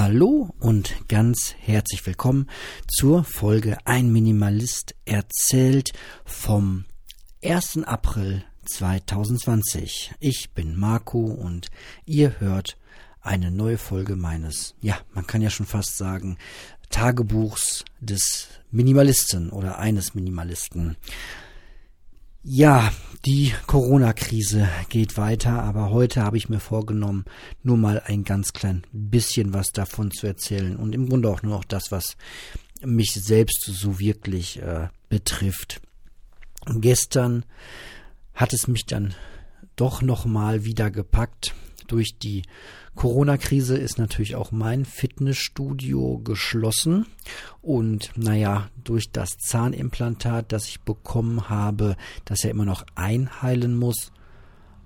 Hallo und ganz herzlich willkommen zur Folge Ein Minimalist erzählt vom 1. April 2020. Ich bin Marco und ihr hört eine neue Folge meines, ja, man kann ja schon fast sagen, Tagebuchs des Minimalisten oder eines Minimalisten. Ja, die Corona-Krise geht weiter, aber heute habe ich mir vorgenommen, nur mal ein ganz klein bisschen was davon zu erzählen und im Grunde auch nur noch das, was mich selbst so wirklich äh, betrifft. Gestern hat es mich dann doch noch mal wieder gepackt durch die Corona-Krise ist natürlich auch mein Fitnessstudio geschlossen. Und naja, durch das Zahnimplantat, das ich bekommen habe, das ja immer noch einheilen muss,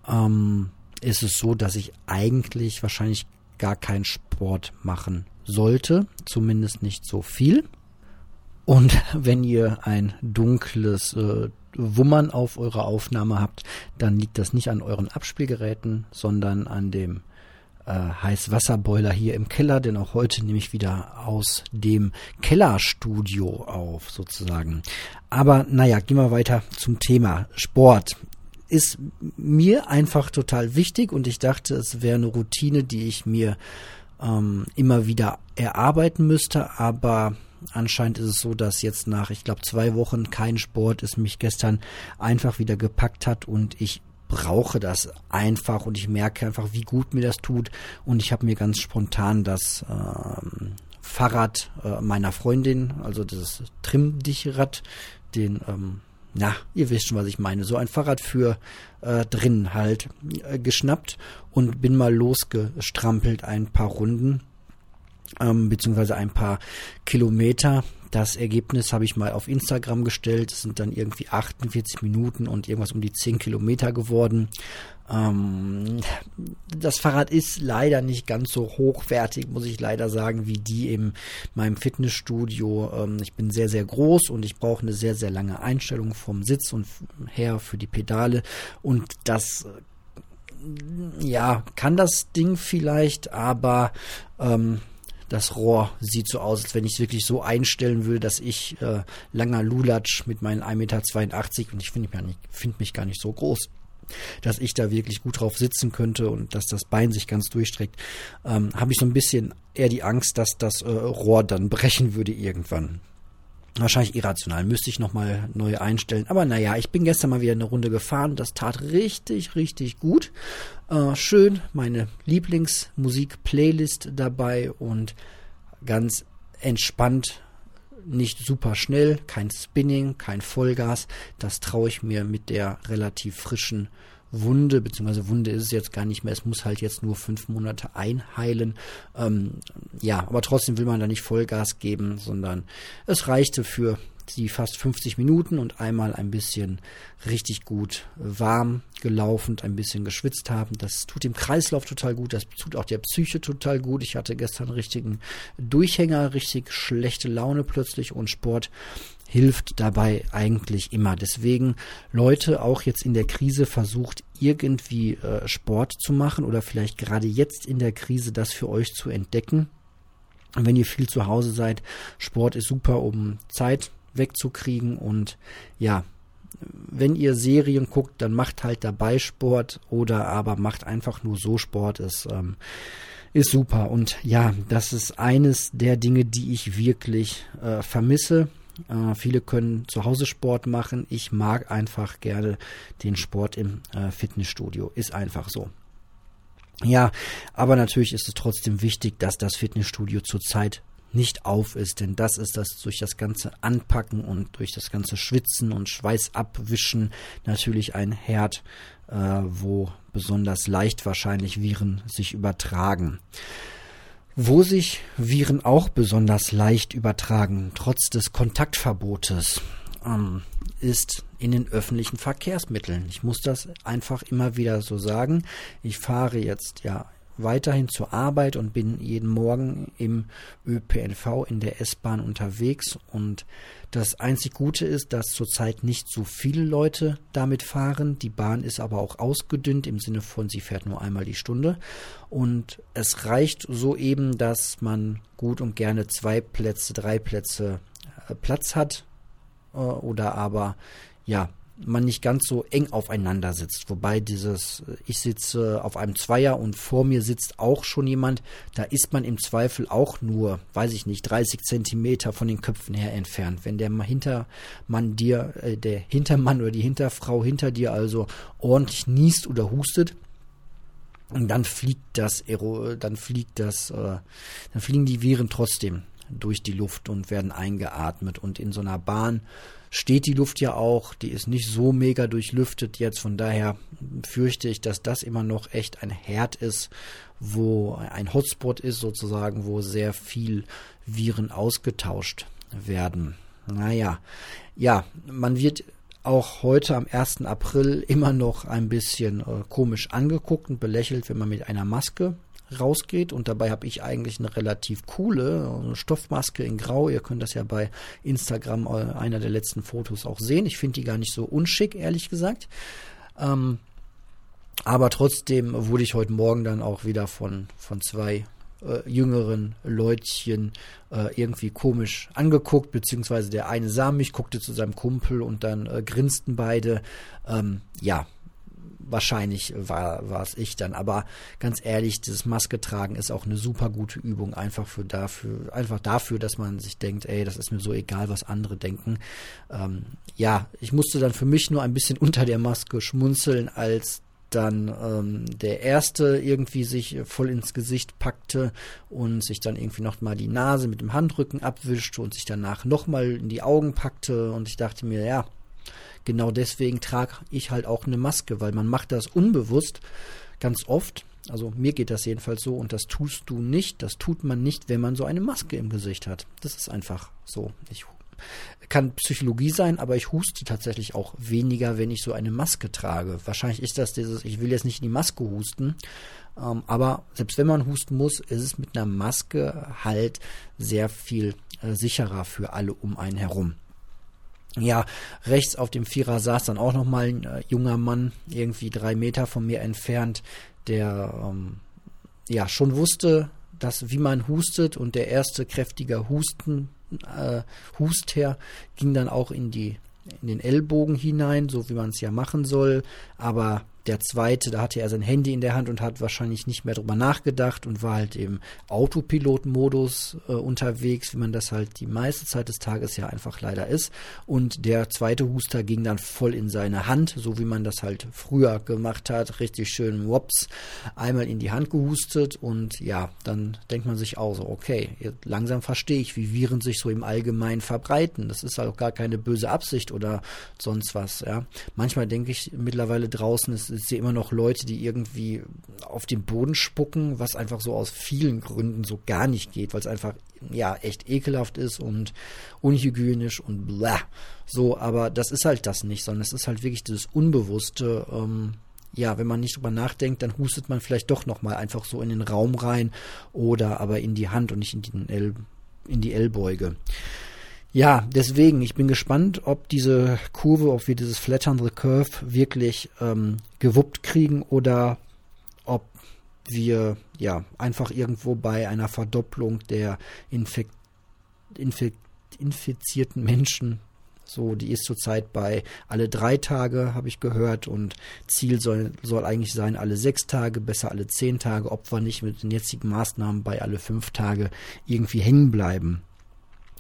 ähm, ist es so, dass ich eigentlich wahrscheinlich gar keinen Sport machen sollte. Zumindest nicht so viel. Und wenn ihr ein dunkles äh, Wummern auf eurer Aufnahme habt, dann liegt das nicht an euren Abspielgeräten, sondern an dem äh, Heißwasserboiler hier im Keller, denn auch heute nehme ich wieder aus dem Kellerstudio auf, sozusagen. Aber naja, gehen wir weiter zum Thema Sport. Ist mir einfach total wichtig und ich dachte, es wäre eine Routine, die ich mir ähm, immer wieder erarbeiten müsste, aber anscheinend ist es so, dass jetzt nach, ich glaube, zwei Wochen kein Sport es mich gestern einfach wieder gepackt hat und ich brauche das einfach und ich merke einfach, wie gut mir das tut. Und ich habe mir ganz spontan das ähm, Fahrrad äh, meiner Freundin, also das Trimm-Dich-Rad, den, ähm, na, ihr wisst schon, was ich meine, so ein Fahrrad für äh, drin halt äh, geschnappt und bin mal losgestrampelt ein paar Runden, ähm, beziehungsweise ein paar Kilometer das Ergebnis habe ich mal auf Instagram gestellt. Es sind dann irgendwie 48 Minuten und irgendwas um die 10 Kilometer geworden. Ähm, das Fahrrad ist leider nicht ganz so hochwertig, muss ich leider sagen, wie die in meinem Fitnessstudio. Ähm, ich bin sehr, sehr groß und ich brauche eine sehr, sehr lange Einstellung vom Sitz und her für die Pedale. Und das ja, kann das Ding vielleicht, aber ähm, das Rohr sieht so aus, als wenn ich es wirklich so einstellen würde, dass ich äh, langer Lulatsch mit meinen 1,82 Meter und ich finde mich, find mich gar nicht so groß, dass ich da wirklich gut drauf sitzen könnte und dass das Bein sich ganz durchstreckt, ähm, habe ich so ein bisschen eher die Angst, dass das äh, Rohr dann brechen würde irgendwann. Wahrscheinlich irrational, müsste ich nochmal neu einstellen. Aber naja, ich bin gestern mal wieder eine Runde gefahren. Das tat richtig, richtig gut. Äh, schön, meine Lieblingsmusik-Playlist dabei und ganz entspannt, nicht super schnell, kein Spinning, kein Vollgas. Das traue ich mir mit der relativ frischen Wunde, beziehungsweise Wunde ist es jetzt gar nicht mehr, es muss halt jetzt nur fünf Monate einheilen. Ähm, ja, aber trotzdem will man da nicht Vollgas geben, sondern es reichte für die fast 50 Minuten und einmal ein bisschen richtig gut warm gelaufen, ein bisschen geschwitzt haben. Das tut dem Kreislauf total gut, das tut auch der Psyche total gut. Ich hatte gestern richtigen Durchhänger, richtig schlechte Laune plötzlich und Sport hilft dabei eigentlich immer. Deswegen Leute auch jetzt in der Krise versucht irgendwie äh, Sport zu machen oder vielleicht gerade jetzt in der Krise das für euch zu entdecken. wenn ihr viel zu Hause seid, Sport ist super, um Zeit wegzukriegen und ja, wenn ihr Serien guckt, dann macht halt dabei Sport oder aber macht einfach nur so Sport. Es ähm, ist super. Und ja, das ist eines der Dinge, die ich wirklich äh, vermisse. Äh, viele können zu Hause Sport machen. Ich mag einfach gerne den Sport im äh, Fitnessstudio. Ist einfach so. Ja, aber natürlich ist es trotzdem wichtig, dass das Fitnessstudio zurzeit nicht auf ist, denn das ist das durch das ganze Anpacken und durch das ganze Schwitzen und Schweiß abwischen natürlich ein Herd, äh, wo besonders leicht wahrscheinlich Viren sich übertragen. Wo sich Viren auch besonders leicht übertragen, trotz des Kontaktverbotes, ähm, ist in den öffentlichen Verkehrsmitteln. Ich muss das einfach immer wieder so sagen. Ich fahre jetzt ja weiterhin zur Arbeit und bin jeden Morgen im ÖPNV in der S-Bahn unterwegs und das einzig Gute ist, dass zurzeit nicht so viele Leute damit fahren. Die Bahn ist aber auch ausgedünnt im Sinne von, sie fährt nur einmal die Stunde. Und es reicht so eben, dass man gut und gerne zwei Plätze, drei Plätze äh, Platz hat. Äh, oder aber, ja, man nicht ganz so eng aufeinander sitzt. Wobei dieses, ich sitze auf einem Zweier und vor mir sitzt auch schon jemand, da ist man im Zweifel auch nur, weiß ich nicht, 30 Zentimeter von den Köpfen her entfernt. Wenn der Hintermann dir, äh, der Hintermann oder die Hinterfrau hinter dir also ordentlich niest oder hustet, dann fliegt das, dann fliegt das, äh, dann fliegen die Viren trotzdem durch die Luft und werden eingeatmet und in so einer Bahn steht die Luft ja auch, die ist nicht so mega durchlüftet jetzt, von daher fürchte ich, dass das immer noch echt ein Herd ist, wo ein Hotspot ist sozusagen, wo sehr viel Viren ausgetauscht werden. Naja, ja, man wird auch heute am 1. April immer noch ein bisschen äh, komisch angeguckt und belächelt, wenn man mit einer Maske rausgeht. Und dabei habe ich eigentlich eine relativ coole Stoffmaske in Grau. Ihr könnt das ja bei Instagram äh, einer der letzten Fotos auch sehen. Ich finde die gar nicht so unschick, ehrlich gesagt. Ähm, aber trotzdem wurde ich heute Morgen dann auch wieder von, von zwei äh, jüngeren Leutchen äh, irgendwie komisch angeguckt, beziehungsweise der eine sah mich, guckte zu seinem Kumpel und dann äh, grinsten beide. Ähm, ja, wahrscheinlich war, war es ich dann. Aber ganz ehrlich, dieses Maske tragen ist auch eine super gute Übung, einfach für dafür, einfach dafür, dass man sich denkt, ey, das ist mir so egal, was andere denken. Ähm, ja, ich musste dann für mich nur ein bisschen unter der Maske schmunzeln, als dann ähm, der erste irgendwie sich voll ins Gesicht packte und sich dann irgendwie noch mal die Nase mit dem Handrücken abwischte und sich danach noch mal in die Augen packte und ich dachte mir, ja, genau deswegen trage ich halt auch eine Maske, weil man macht das unbewusst ganz oft. Also mir geht das jedenfalls so und das tust du nicht. Das tut man nicht, wenn man so eine Maske im Gesicht hat. Das ist einfach so. Ich kann Psychologie sein, aber ich huste tatsächlich auch weniger, wenn ich so eine Maske trage. Wahrscheinlich ist das dieses, ich will jetzt nicht in die Maske husten, ähm, aber selbst wenn man husten muss, ist es mit einer Maske halt sehr viel äh, sicherer für alle um einen herum. Ja, rechts auf dem Vierer saß dann auch nochmal ein äh, junger Mann, irgendwie drei Meter von mir entfernt, der ähm, ja schon wusste, dass wie man hustet und der erste kräftige Husten, äh, Husther ging dann auch in die in den Ellbogen hinein, so wie man es ja machen soll, aber der zweite, da hatte er sein Handy in der Hand und hat wahrscheinlich nicht mehr drüber nachgedacht und war halt im Autopilot-Modus äh, unterwegs, wie man das halt die meiste Zeit des Tages ja einfach leider ist. Und der zweite Huster ging dann voll in seine Hand, so wie man das halt früher gemacht hat. Richtig schön wops, einmal in die Hand gehustet und ja, dann denkt man sich auch so, okay, langsam verstehe ich, wie Viren sich so im Allgemeinen verbreiten. Das ist halt auch gar keine böse Absicht oder sonst was, ja. Manchmal denke ich mittlerweile draußen, ich sehe immer noch Leute, die irgendwie auf den Boden spucken, was einfach so aus vielen Gründen so gar nicht geht, weil es einfach ja echt ekelhaft ist und unhygienisch und bla. So, aber das ist halt das nicht, sondern es ist halt wirklich dieses Unbewusste. Ähm, ja, wenn man nicht drüber nachdenkt, dann hustet man vielleicht doch nochmal einfach so in den Raum rein oder aber in die Hand und nicht in, den El in die Ellbeuge. Ja, deswegen, ich bin gespannt, ob diese Kurve, ob wir dieses Flattern the Curve wirklich ähm, gewuppt kriegen oder ob wir ja einfach irgendwo bei einer Verdopplung der Infek Infek infizierten Menschen so, die ist zurzeit bei alle drei Tage, habe ich gehört, und Ziel soll, soll eigentlich sein, alle sechs Tage, besser alle zehn Tage, ob wir nicht mit den jetzigen Maßnahmen bei alle fünf Tage irgendwie hängen bleiben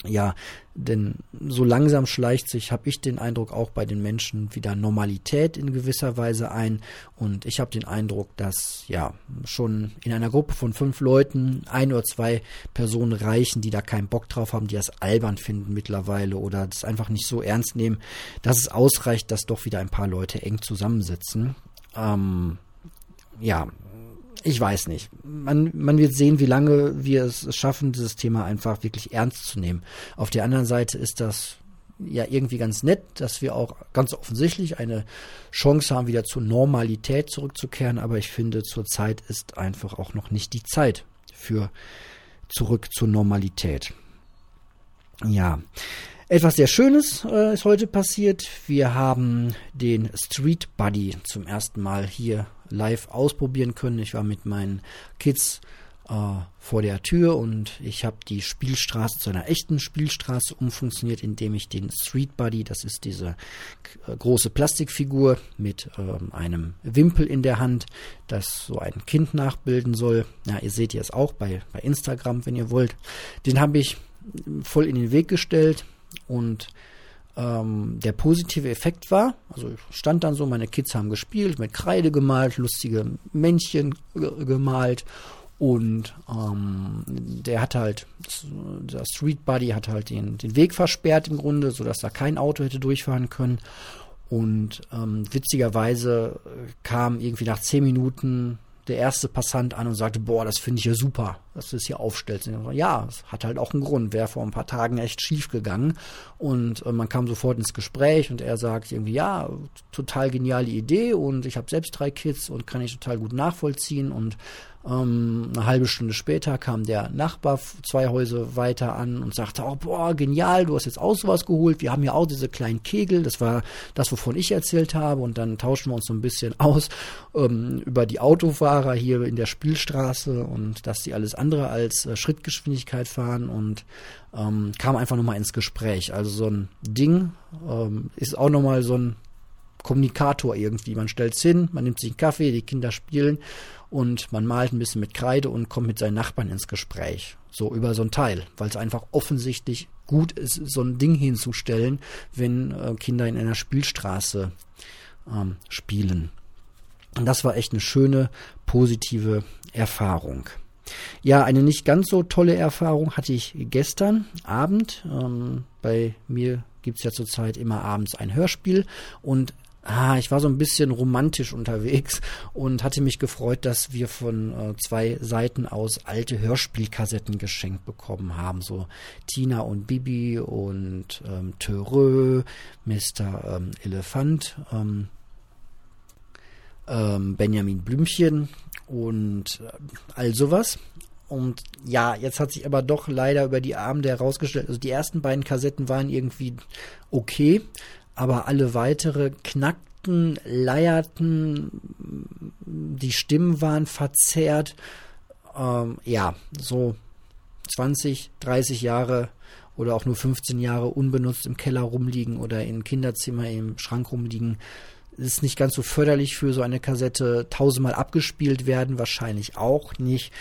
ja, denn so langsam schleicht sich, habe ich den Eindruck, auch bei den Menschen wieder Normalität in gewisser Weise ein. Und ich habe den Eindruck, dass ja schon in einer Gruppe von fünf Leuten ein oder zwei Personen reichen, die da keinen Bock drauf haben, die das albern finden mittlerweile oder das einfach nicht so ernst nehmen, dass es ausreicht, dass doch wieder ein paar Leute eng zusammensitzen. Ähm, ja, ich weiß nicht. Man, man wird sehen, wie lange wir es schaffen, dieses Thema einfach wirklich ernst zu nehmen. Auf der anderen Seite ist das ja irgendwie ganz nett, dass wir auch ganz offensichtlich eine Chance haben, wieder zur Normalität zurückzukehren. Aber ich finde, zurzeit ist einfach auch noch nicht die Zeit für zurück zur Normalität. Ja, etwas sehr Schönes äh, ist heute passiert. Wir haben den Street Buddy zum ersten Mal hier live ausprobieren können. Ich war mit meinen Kids äh, vor der Tür und ich habe die Spielstraße zu einer echten Spielstraße umfunktioniert, indem ich den Street Buddy, das ist diese große Plastikfigur mit ähm, einem Wimpel in der Hand, das so ein Kind nachbilden soll. Ja, ihr seht es auch bei, bei Instagram, wenn ihr wollt. Den habe ich voll in den Weg gestellt und ähm, der positive Effekt war, also ich stand dann so, meine Kids haben gespielt, mit Kreide gemalt, lustige Männchen gemalt und ähm, der hat halt, der Street Buddy hat halt den, den Weg versperrt im Grunde, sodass da kein Auto hätte durchfahren können. Und ähm, witzigerweise kam irgendwie nach zehn Minuten der erste Passant an und sagte, boah, das finde ich ja super, dass du es hier aufstellst. ja, es hat halt auch einen Grund, wäre vor ein paar Tagen echt schief gegangen. Und äh, man kam sofort ins Gespräch und er sagt irgendwie, ja, total geniale Idee und ich habe selbst drei Kids und kann ich total gut nachvollziehen und ähm, eine halbe Stunde später kam der Nachbar zwei Häuser weiter an und sagte, oh, boah, genial, du hast jetzt auch sowas geholt. Wir haben ja auch diese kleinen Kegel. Das war das, wovon ich erzählt habe. Und dann tauschen wir uns so ein bisschen aus ähm, über die Autofahrer hier in der Spielstraße und dass die alles andere als äh, Schrittgeschwindigkeit fahren und ähm, kam einfach nochmal ins Gespräch. Also so ein Ding ähm, ist auch nochmal so ein Kommunikator irgendwie. Man stellt es hin, man nimmt sich einen Kaffee, die Kinder spielen und man malt ein bisschen mit Kreide und kommt mit seinen Nachbarn ins Gespräch. So über so ein Teil, weil es einfach offensichtlich gut ist, so ein Ding hinzustellen, wenn äh, Kinder in einer Spielstraße ähm, spielen. Und das war echt eine schöne, positive Erfahrung. Ja, eine nicht ganz so tolle Erfahrung hatte ich gestern Abend. Ähm, bei mir gibt es ja zurzeit immer abends ein Hörspiel und ah, ich war so ein bisschen romantisch unterwegs und hatte mich gefreut, dass wir von äh, zwei Seiten aus alte Hörspielkassetten geschenkt bekommen haben. So Tina und Bibi und ähm, Törö, Mr. Ähm, Elefant, ähm, ähm, Benjamin Blümchen und äh, all sowas. Und ja, jetzt hat sich aber doch leider über die Abende herausgestellt, also die ersten beiden Kassetten waren irgendwie okay, aber alle weitere knackten, leierten, die Stimmen waren verzerrt. Ähm, ja, so 20, 30 Jahre oder auch nur 15 Jahre unbenutzt im Keller rumliegen oder im Kinderzimmer im Schrank rumliegen ist nicht ganz so förderlich für so eine Kassette. Tausendmal abgespielt werden wahrscheinlich auch nicht.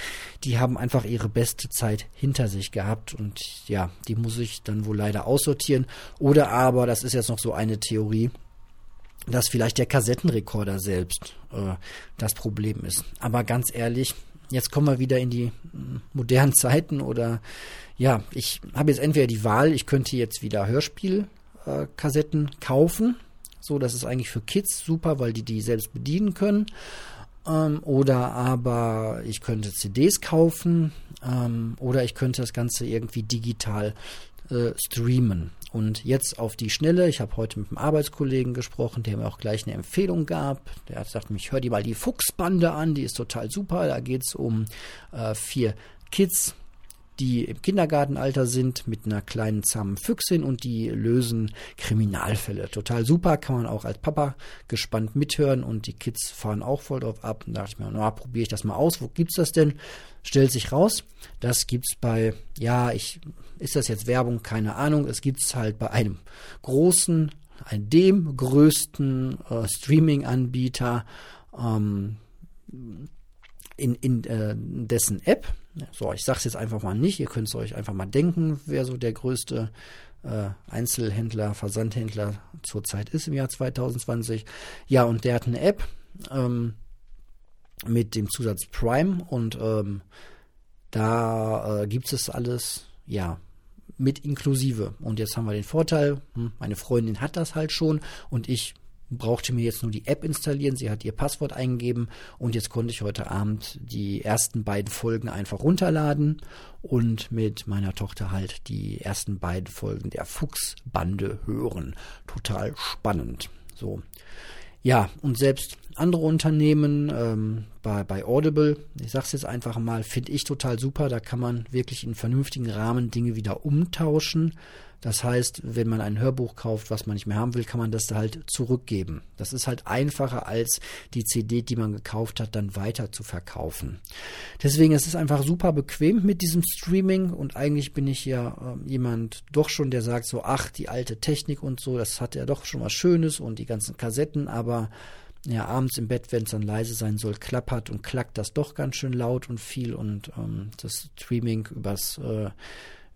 Die haben einfach ihre beste Zeit hinter sich gehabt und ja, die muss ich dann wohl leider aussortieren. Oder aber, das ist jetzt noch so eine Theorie, dass vielleicht der Kassettenrekorder selbst äh, das Problem ist. Aber ganz ehrlich, jetzt kommen wir wieder in die hm, modernen Zeiten oder ja, ich habe jetzt entweder die Wahl, ich könnte jetzt wieder Hörspielkassetten äh, kaufen so, das ist eigentlich für Kids super, weil die die selbst bedienen können. Ähm, oder aber ich könnte CDs kaufen ähm, oder ich könnte das Ganze irgendwie digital äh, streamen. Und jetzt auf die Schnelle, ich habe heute mit einem Arbeitskollegen gesprochen, der mir auch gleich eine Empfehlung gab. Der hat gesagt, ich höre dir mal die Fuchsbande an, die ist total super. Da geht es um äh, vier Kids, die im Kindergartenalter sind mit einer kleinen zahmen Füchsin und die lösen Kriminalfälle. Total super, kann man auch als Papa gespannt mithören und die Kids fahren auch voll drauf ab. Und da dachte ich mir, na, probiere ich das mal aus. Wo gibt's das denn? Stellt sich raus, das gibt's bei, ja, ich, ist das jetzt Werbung? Keine Ahnung. Es gibt's halt bei einem großen, dem größten äh, Streaming-Anbieter ähm, in, in äh, dessen App so, ich sage es jetzt einfach mal nicht. Ihr könnt es euch einfach mal denken, wer so der größte äh, Einzelhändler, Versandhändler zurzeit ist im Jahr 2020. Ja, und der hat eine App ähm, mit dem Zusatz Prime und ähm, da äh, gibt es alles, ja, mit inklusive. Und jetzt haben wir den Vorteil, hm, meine Freundin hat das halt schon und ich brauchte mir jetzt nur die App installieren. Sie hat ihr Passwort eingegeben und jetzt konnte ich heute Abend die ersten beiden Folgen einfach runterladen und mit meiner Tochter halt die ersten beiden Folgen der Fuchsbande hören. Total spannend. So. Ja, und selbst andere Unternehmen, ähm, bei, bei Audible, ich sag's jetzt einfach mal, finde ich total super. Da kann man wirklich in vernünftigen Rahmen Dinge wieder umtauschen. Das heißt, wenn man ein Hörbuch kauft, was man nicht mehr haben will, kann man das da halt zurückgeben. Das ist halt einfacher als die CD, die man gekauft hat, dann weiter zu verkaufen. Deswegen ist es einfach super bequem mit diesem Streaming und eigentlich bin ich ja äh, jemand doch schon, der sagt so, ach, die alte Technik und so, das hat ja doch schon was Schönes und die ganzen Kassetten, aber ja, abends im Bett, wenn es dann leise sein soll, klappert und klackt das doch ganz schön laut und viel und ähm, das Streaming übers äh,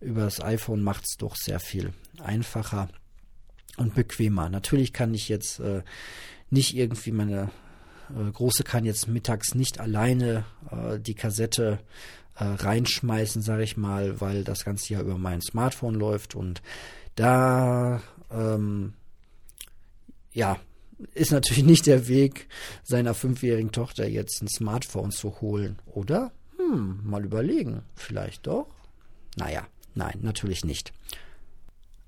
über das iPhone macht es doch sehr viel einfacher und bequemer. Natürlich kann ich jetzt äh, nicht irgendwie meine äh, Große kann jetzt mittags nicht alleine äh, die Kassette äh, reinschmeißen, sage ich mal, weil das Ganze ja über mein Smartphone läuft und da ähm, ja ist natürlich nicht der Weg seiner fünfjährigen Tochter jetzt ein Smartphone zu holen, oder? Hm, mal überlegen, vielleicht doch. Naja, Nein, natürlich nicht.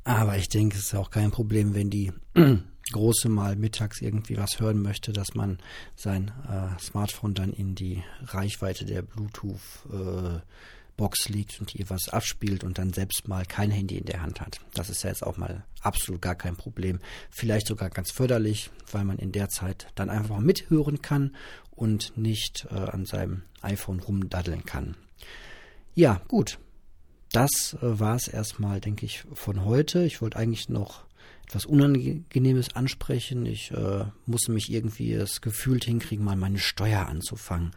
Aber ich denke, es ist auch kein Problem, wenn die Große mal mittags irgendwie was hören möchte, dass man sein äh, Smartphone dann in die Reichweite der Bluetooth-Box äh, legt und ihr was abspielt und dann selbst mal kein Handy in der Hand hat. Das ist ja jetzt auch mal absolut gar kein Problem. Vielleicht sogar ganz förderlich, weil man in der Zeit dann einfach mithören kann und nicht äh, an seinem iPhone rumdaddeln kann. Ja, gut das äh, war es erstmal, denke ich, von heute. Ich wollte eigentlich noch etwas Unangenehmes ansprechen. Ich äh, musste mich irgendwie das Gefühl hinkriegen, mal meine Steuer anzufangen.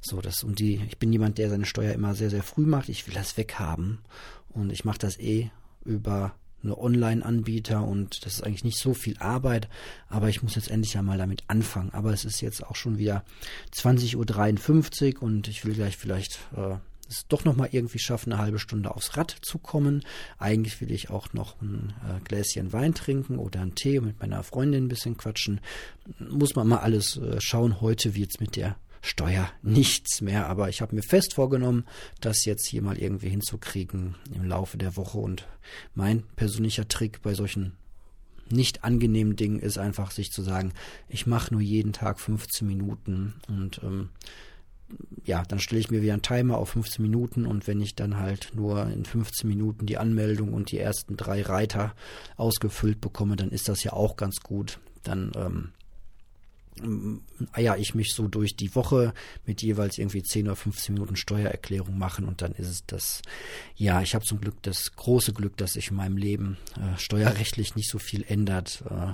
So, das und die, ich bin jemand, der seine Steuer immer sehr, sehr früh macht. Ich will das weghaben. Und ich mache das eh über eine Online-Anbieter und das ist eigentlich nicht so viel Arbeit, aber ich muss jetzt endlich einmal damit anfangen. Aber es ist jetzt auch schon wieder 20.53 Uhr und ich will gleich vielleicht äh, es doch noch mal irgendwie schaffen, eine halbe Stunde aufs Rad zu kommen. Eigentlich will ich auch noch ein äh, Gläschen Wein trinken oder einen Tee und mit meiner Freundin ein bisschen quatschen. Muss man mal alles äh, schauen. Heute wird es mit der Steuer nichts mehr, aber ich habe mir fest vorgenommen, das jetzt hier mal irgendwie hinzukriegen im Laufe der Woche und mein persönlicher Trick bei solchen nicht angenehmen Dingen ist einfach sich zu sagen, ich mache nur jeden Tag 15 Minuten und ähm, ja, dann stelle ich mir wieder einen Timer auf 15 Minuten und wenn ich dann halt nur in 15 Minuten die Anmeldung und die ersten drei Reiter ausgefüllt bekomme, dann ist das ja auch ganz gut. Dann ähm, eier ich mich so durch die Woche mit jeweils irgendwie 10 oder 15 Minuten Steuererklärung machen und dann ist es das, ja, ich habe zum Glück das große Glück, dass sich in meinem Leben äh, steuerrechtlich nicht so viel ändert. Äh,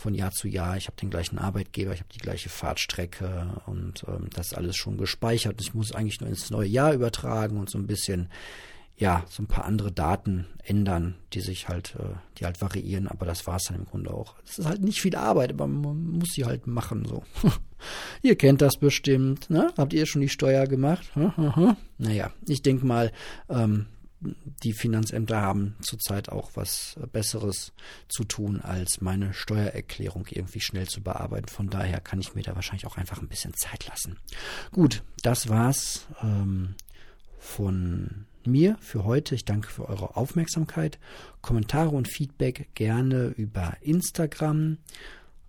von Jahr zu Jahr. Ich habe den gleichen Arbeitgeber, ich habe die gleiche Fahrtstrecke und ähm, das ist alles schon gespeichert. Ich muss eigentlich nur ins neue Jahr übertragen und so ein bisschen, ja, so ein paar andere Daten ändern, die sich halt, äh, die halt variieren, aber das war es dann im Grunde auch. Es ist halt nicht viel Arbeit, aber man muss sie halt machen so. ihr kennt das bestimmt, ne? Habt ihr schon die Steuer gemacht? naja, ich denke mal, ähm, die Finanzämter haben zurzeit auch was Besseres zu tun, als meine Steuererklärung irgendwie schnell zu bearbeiten. Von daher kann ich mir da wahrscheinlich auch einfach ein bisschen Zeit lassen. Gut, das war's ähm, von mir für heute. Ich danke für eure Aufmerksamkeit. Kommentare und Feedback gerne über Instagram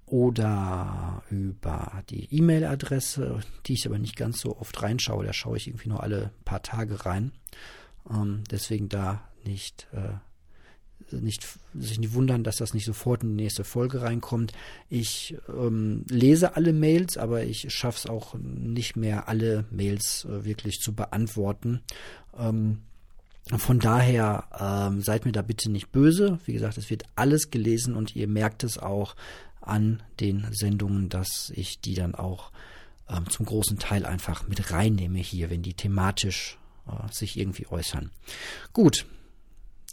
oder über die E-Mail-Adresse, die ich aber nicht ganz so oft reinschaue. Da schaue ich irgendwie nur alle paar Tage rein. Ähm, deswegen da nicht, äh, nicht sich nicht wundern, dass das nicht sofort in die nächste Folge reinkommt. Ich ähm, lese alle Mails, aber ich schaffe es auch nicht mehr, alle Mails äh, wirklich zu beantworten. Ähm, von daher ähm, seid mir da bitte nicht böse. Wie gesagt, es wird alles gelesen und ihr merkt es auch an den Sendungen, dass ich die dann auch ähm, zum großen Teil einfach mit reinnehme hier, wenn die thematisch sich irgendwie äußern. Gut,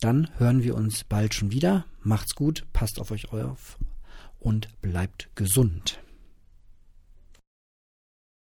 dann hören wir uns bald schon wieder. Macht's gut, passt auf euch auf und bleibt gesund.